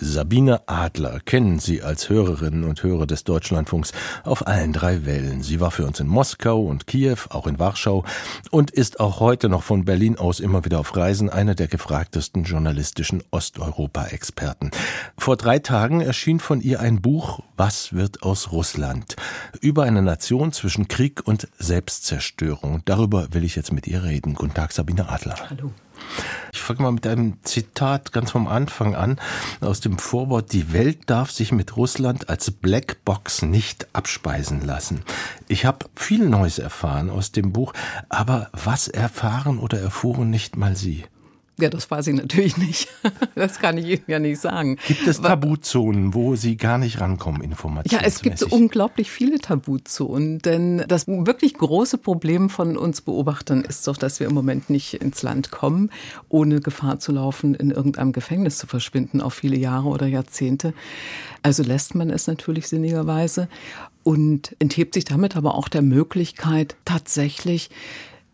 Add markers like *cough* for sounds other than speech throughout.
Sabine Adler kennen Sie als Hörerinnen und Hörer des Deutschlandfunks auf allen drei Wellen. Sie war für uns in Moskau und Kiew, auch in Warschau und ist auch heute noch von Berlin aus immer wieder auf Reisen eine der gefragtesten journalistischen Osteuropa-Experten. Vor drei Tagen erschien von ihr ein Buch Was wird aus Russland? Über eine Nation zwischen Krieg und Selbstzerstörung. Darüber will ich jetzt mit ihr reden. Guten Tag, Sabine Adler. Hallo. Ich fange mal mit einem Zitat ganz vom Anfang an aus dem Vorwort. Die Welt darf sich mit Russland als Blackbox nicht abspeisen lassen. Ich habe viel Neues erfahren aus dem Buch, aber was erfahren oder erfuhren nicht mal Sie? Ja, das weiß ich natürlich nicht. *laughs* Das kann ich Ihnen ja nicht sagen. Gibt es Tabuzonen, wo Sie gar nicht rankommen, Informationen? Ja, es gibt unglaublich viele Tabuzonen, denn das wirklich große Problem von uns Beobachtern ist doch, dass wir im Moment nicht ins Land kommen, ohne Gefahr zu laufen, in irgendeinem Gefängnis zu verschwinden, auf viele Jahre oder Jahrzehnte. Also lässt man es natürlich sinnigerweise und enthebt sich damit aber auch der Möglichkeit, tatsächlich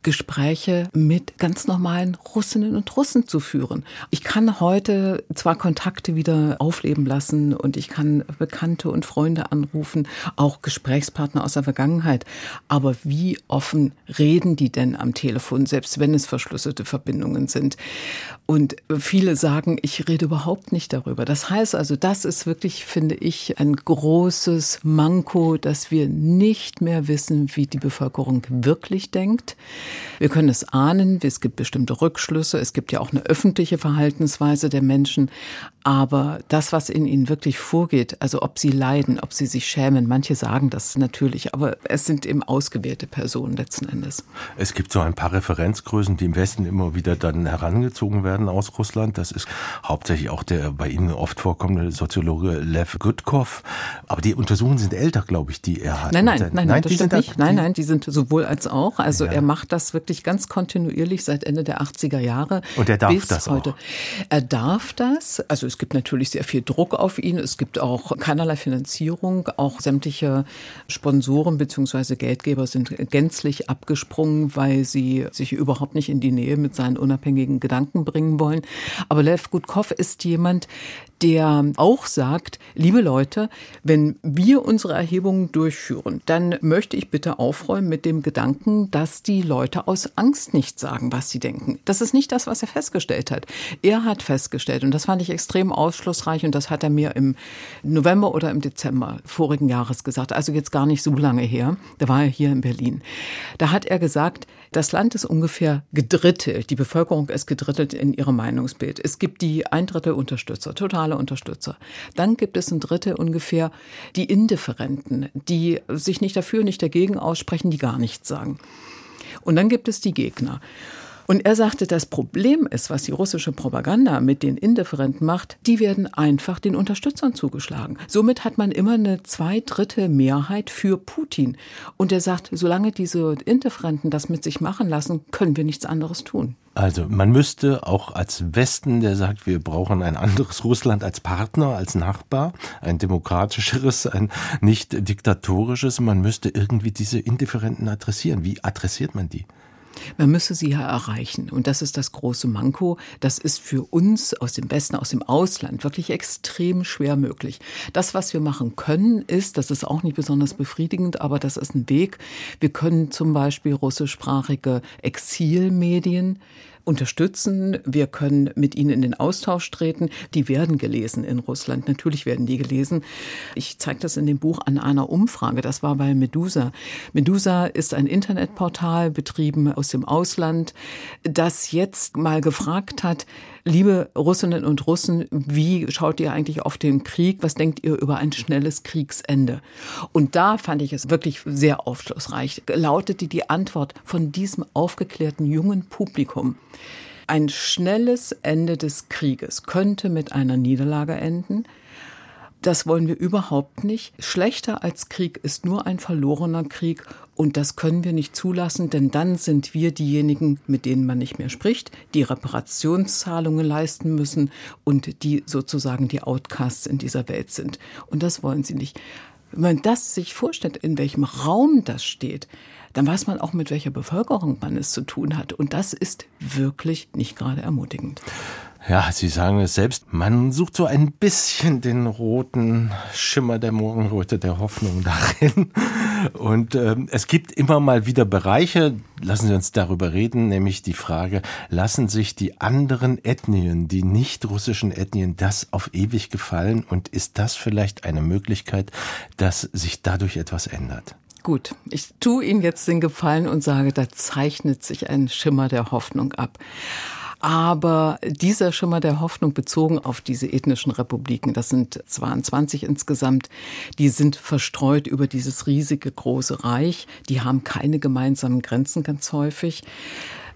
Gespräche mit ganz normalen Russinnen und Russen zu führen. Ich kann heute zwar Kontakte wieder aufleben lassen und ich kann Bekannte und Freunde anrufen, auch Gesprächspartner aus der Vergangenheit, aber wie offen reden die denn am Telefon, selbst wenn es verschlüsselte Verbindungen sind? Und viele sagen, ich rede überhaupt nicht darüber. Das heißt also, das ist wirklich, finde ich, ein großes Manko, dass wir nicht mehr wissen, wie die Bevölkerung wirklich denkt. Wir können es ahnen, es gibt bestimmte Rückschlüsse, es gibt ja auch eine öffentliche Verhaltensweise der Menschen, aber das, was in ihnen wirklich vorgeht, also ob sie leiden, ob sie sich schämen, manche sagen das natürlich, aber es sind eben ausgewählte Personen letzten Endes. Es gibt so ein paar Referenzgrößen, die im Westen immer wieder dann herangezogen werden aus Russland. Das ist hauptsächlich auch der bei Ihnen oft vorkommende Soziologe Lev Gutkov. Aber die Untersuchungen sind älter, glaube ich, die er hat. Nein, nein, nein, nein, das stimmt nicht. Nein, nein, die sind sowohl als auch. Also ja. er macht das wirklich ganz kontinuierlich seit Ende der 80er Jahre. Und er darf bis das heute. Auch. Er darf das. Also es gibt natürlich sehr viel Druck auf ihn. Es gibt auch keinerlei Finanzierung. Auch sämtliche Sponsoren bzw. Geldgeber sind gänzlich abgesprungen, weil sie sich überhaupt nicht in die Nähe mit seinen unabhängigen Gedanken bringen wollen. Aber Lev Gutkov ist jemand, der auch sagt, liebe Leute, wenn wir unsere Erhebungen durchführen, dann möchte ich bitte aufräumen mit dem Gedanken, dass die Leute aus Angst nicht sagen, was sie denken. Das ist nicht das, was er festgestellt hat. Er hat festgestellt, und das fand ich extrem ausschlussreich, und das hat er mir im November oder im Dezember vorigen Jahres gesagt, also jetzt gar nicht so lange her, da war er hier in Berlin. Da hat er gesagt, das Land ist ungefähr gedrittelt, die Bevölkerung ist gedrittelt in ihrem Meinungsbild. Es gibt die ein Drittel Unterstützer, totale soziale Unterstützer. Dann gibt es ein Drittel ungefähr die Indifferenten, die sich nicht dafür, nicht dagegen aussprechen, die gar nichts sagen. Und dann gibt es die Gegner. Und er sagte, das Problem ist, was die russische Propaganda mit den Indifferenten macht, die werden einfach den Unterstützern zugeschlagen. Somit hat man immer eine zwei Mehrheit für Putin. Und er sagt, solange diese Indifferenten das mit sich machen lassen, können wir nichts anderes tun. Also man müsste auch als Westen, der sagt, wir brauchen ein anderes Russland als Partner, als Nachbar, ein demokratischeres, ein nicht diktatorisches, man müsste irgendwie diese Indifferenten adressieren. Wie adressiert man die? Man müsse sie ja erreichen. Und das ist das große Manko. Das ist für uns aus dem Westen, aus dem Ausland wirklich extrem schwer möglich. Das, was wir machen können, ist, das ist auch nicht besonders befriedigend, aber das ist ein Weg. Wir können zum Beispiel russischsprachige Exilmedien unterstützen. Wir können mit ihnen in den Austausch treten. Die werden gelesen in Russland. Natürlich werden die gelesen. Ich zeige das in dem Buch an einer Umfrage. Das war bei Medusa. Medusa ist ein Internetportal betrieben aus dem Ausland, das jetzt mal gefragt hat, liebe Russinnen und Russen, wie schaut ihr eigentlich auf den Krieg? Was denkt ihr über ein schnelles Kriegsende? Und da fand ich es wirklich sehr aufschlussreich. Lautete die Antwort von diesem aufgeklärten jungen Publikum. Ein schnelles Ende des Krieges könnte mit einer Niederlage enden. Das wollen wir überhaupt nicht. Schlechter als Krieg ist nur ein verlorener Krieg und das können wir nicht zulassen, denn dann sind wir diejenigen, mit denen man nicht mehr spricht, die Reparationszahlungen leisten müssen und die sozusagen die Outcasts in dieser Welt sind. Und das wollen sie nicht. Wenn man das sich vorstellt, in welchem Raum das steht, dann weiß man auch, mit welcher Bevölkerung man es zu tun hat. Und das ist wirklich nicht gerade ermutigend. Ja, Sie sagen es selbst, man sucht so ein bisschen den roten Schimmer der Morgenröte der Hoffnung darin. Und äh, es gibt immer mal wieder Bereiche, lassen Sie uns darüber reden, nämlich die Frage, lassen sich die anderen Ethnien, die nicht russischen Ethnien, das auf ewig gefallen? Und ist das vielleicht eine Möglichkeit, dass sich dadurch etwas ändert? Gut, ich tue Ihnen jetzt den Gefallen und sage, da zeichnet sich ein Schimmer der Hoffnung ab. Aber dieser Schimmer der Hoffnung bezogen auf diese ethnischen Republiken, das sind 22 insgesamt, die sind verstreut über dieses riesige große Reich. Die haben keine gemeinsamen Grenzen ganz häufig.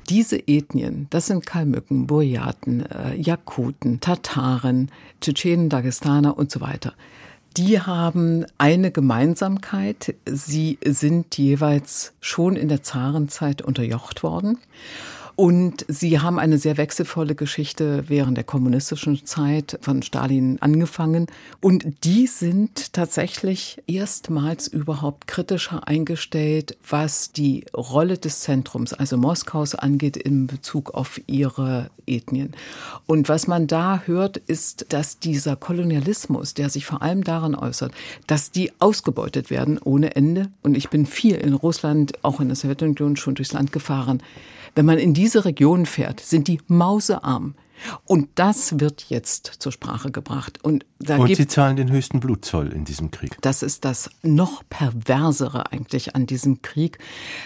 Diese Ethnien, das sind Kalmücken, Buryaten, äh, Jakuten, Tataren, Tschetschenen, Dagestaner und so weiter. Die haben eine Gemeinsamkeit. Sie sind jeweils schon in der Zarenzeit unterjocht worden. Und sie haben eine sehr wechselvolle Geschichte während der kommunistischen Zeit von Stalin angefangen. Und die sind tatsächlich erstmals überhaupt kritischer eingestellt, was die Rolle des Zentrums, also Moskaus, angeht in Bezug auf ihre Ethnien. Und was man da hört, ist, dass dieser Kolonialismus, der sich vor allem daran äußert, dass die ausgebeutet werden ohne Ende. Und ich bin viel in Russland, auch in der Sowjetunion schon durchs Land gefahren wenn man in diese Region fährt, sind die mausearm. Und das wird jetzt zur Sprache gebracht. Und, da und sie zahlen den höchsten Blutzoll in diesem Krieg. Das ist das noch perversere eigentlich an diesem Krieg,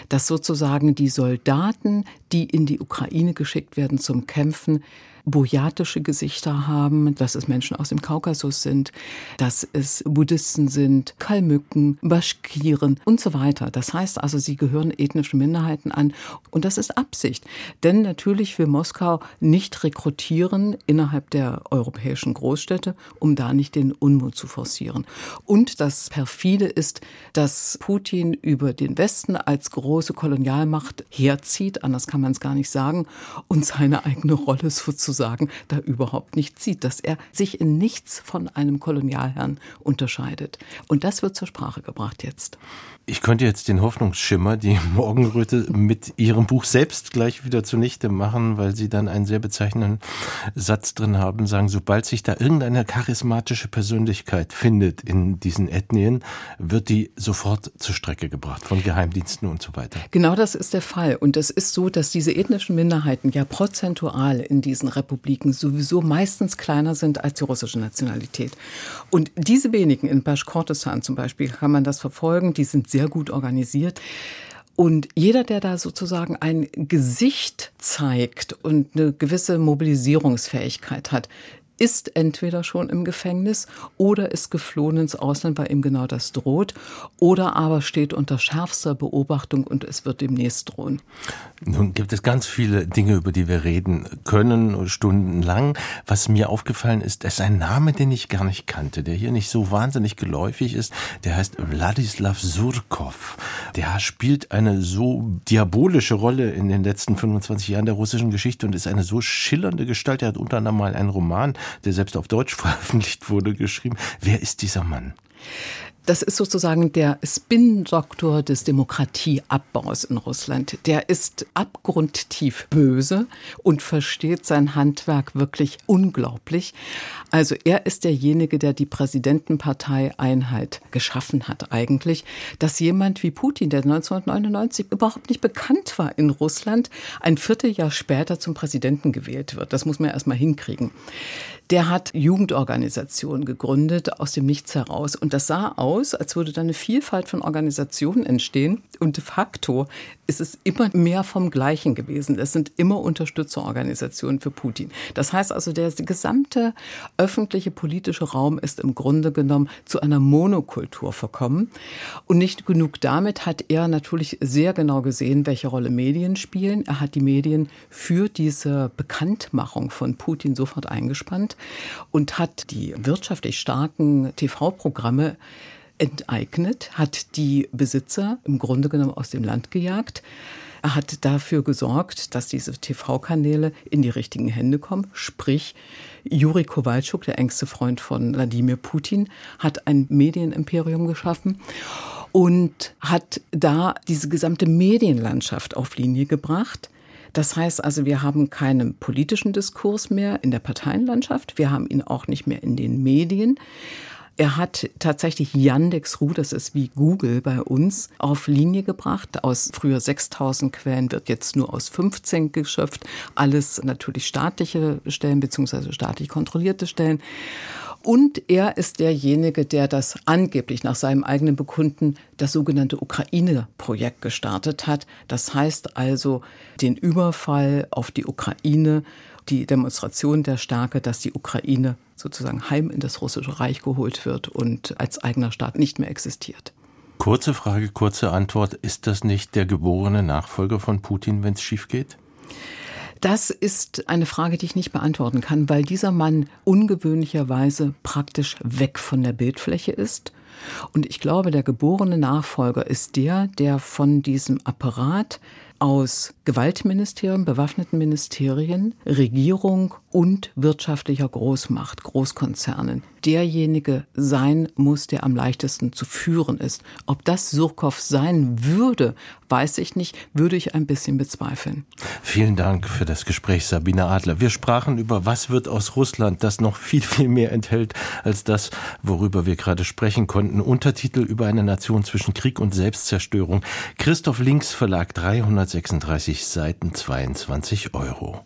dass sozusagen die Soldaten, die in die Ukraine geschickt werden zum Kämpfen, burjatische Gesichter haben, dass es Menschen aus dem Kaukasus sind, dass es Buddhisten sind, Kalmücken, Baschkiren und so weiter. Das heißt also, sie gehören ethnischen Minderheiten an und das ist Absicht. Denn natürlich will Moskau nicht rekrutieren innerhalb der europäischen Großstädte, um da nicht den Unmut zu forcieren. Und das perfide ist, dass Putin über den Westen als große Kolonialmacht herzieht, anders kann man es gar nicht sagen, und seine eigene Rolle sozusagen sozusagen da überhaupt nicht sieht, dass er sich in nichts von einem Kolonialherrn unterscheidet. Und das wird zur Sprache gebracht jetzt. Ich könnte jetzt den Hoffnungsschimmer, die *laughs* Morgenröte, mit Ihrem Buch selbst gleich wieder zunichte machen, weil Sie dann einen sehr bezeichnenden Satz drin haben, sagen, sobald sich da irgendeine charismatische Persönlichkeit findet in diesen Ethnien, wird die sofort zur Strecke gebracht von Geheimdiensten und so weiter. Genau das ist der Fall. Und es ist so, dass diese ethnischen Minderheiten ja prozentual in diesen Republiken sowieso meistens kleiner sind als die russische Nationalität. Und diese wenigen, in Baschkortestan zum Beispiel, kann man das verfolgen, die sind sehr gut organisiert. Und jeder, der da sozusagen ein Gesicht zeigt und eine gewisse Mobilisierungsfähigkeit hat, ist entweder schon im Gefängnis oder ist geflohen ins Ausland, weil ihm genau das droht, oder aber steht unter schärfster Beobachtung und es wird demnächst drohen. Nun gibt es ganz viele Dinge, über die wir reden können, stundenlang. Was mir aufgefallen ist, ist ein Name, den ich gar nicht kannte, der hier nicht so wahnsinnig geläufig ist. Der heißt Wladislav Surkov. Der spielt eine so diabolische Rolle in den letzten 25 Jahren der russischen Geschichte und ist eine so schillernde Gestalt. Er hat unter anderem mal einen Roman, der selbst auf Deutsch *laughs* veröffentlicht wurde, geschrieben. Wer ist dieser Mann? Das ist sozusagen der Spin-Doktor des Demokratieabbaus in Russland. Der ist abgrundtief böse und versteht sein Handwerk wirklich unglaublich. Also er ist derjenige, der die Präsidentenpartei Einheit geschaffen hat eigentlich. Dass jemand wie Putin, der 1999 überhaupt nicht bekannt war in Russland, ein Vierteljahr später zum Präsidenten gewählt wird. Das muss man erst mal hinkriegen. Der hat Jugendorganisationen gegründet aus dem Nichts heraus. Und das sah aus, als würde da eine Vielfalt von Organisationen entstehen. Und de facto ist es immer mehr vom Gleichen gewesen. Es sind immer Unterstützerorganisationen für Putin. Das heißt also, der gesamte öffentliche politische Raum ist im Grunde genommen zu einer Monokultur verkommen. Und nicht genug damit hat er natürlich sehr genau gesehen, welche Rolle Medien spielen. Er hat die Medien für diese Bekanntmachung von Putin sofort eingespannt und hat die wirtschaftlich starken TV-Programme enteignet, hat die Besitzer im Grunde genommen aus dem Land gejagt. Er hat dafür gesorgt, dass diese TV-Kanäle in die richtigen Hände kommen. Sprich, Juri Kowalczuk, der engste Freund von Wladimir Putin, hat ein Medienimperium geschaffen. und hat da diese gesamte Medienlandschaft auf Linie gebracht. Das heißt also, wir haben keinen politischen Diskurs mehr in der Parteienlandschaft, wir haben ihn auch nicht mehr in den Medien. Er hat tatsächlich Yandex.ru, das ist wie Google bei uns, auf Linie gebracht. Aus früher 6000 Quellen wird jetzt nur aus 15 geschöpft. Alles natürlich staatliche Stellen beziehungsweise staatlich kontrollierte Stellen. Und er ist derjenige, der das angeblich nach seinem eigenen Bekunden das sogenannte Ukraine-Projekt gestartet hat. Das heißt also den Überfall auf die Ukraine, die Demonstration der Stärke, dass die Ukraine sozusagen heim in das russische Reich geholt wird und als eigener Staat nicht mehr existiert. Kurze Frage, kurze Antwort. Ist das nicht der geborene Nachfolger von Putin, wenn es schief geht? Das ist eine Frage, die ich nicht beantworten kann, weil dieser Mann ungewöhnlicherweise praktisch weg von der Bildfläche ist. Und ich glaube, der geborene Nachfolger ist der, der von diesem Apparat aus Gewaltministerien, bewaffneten Ministerien, Regierung und wirtschaftlicher Großmacht, Großkonzernen derjenige sein muss, der am leichtesten zu führen ist. Ob das Surkow sein würde, weiß ich nicht, würde ich ein bisschen bezweifeln. Vielen Dank für das Gespräch, Sabine Adler. Wir sprachen über was wird aus Russland, das noch viel, viel mehr enthält als das, worüber wir gerade sprechen konnten. Untertitel über eine Nation zwischen Krieg und Selbstzerstörung. Christoph Links Verlag 336 Seiten 22 Euro.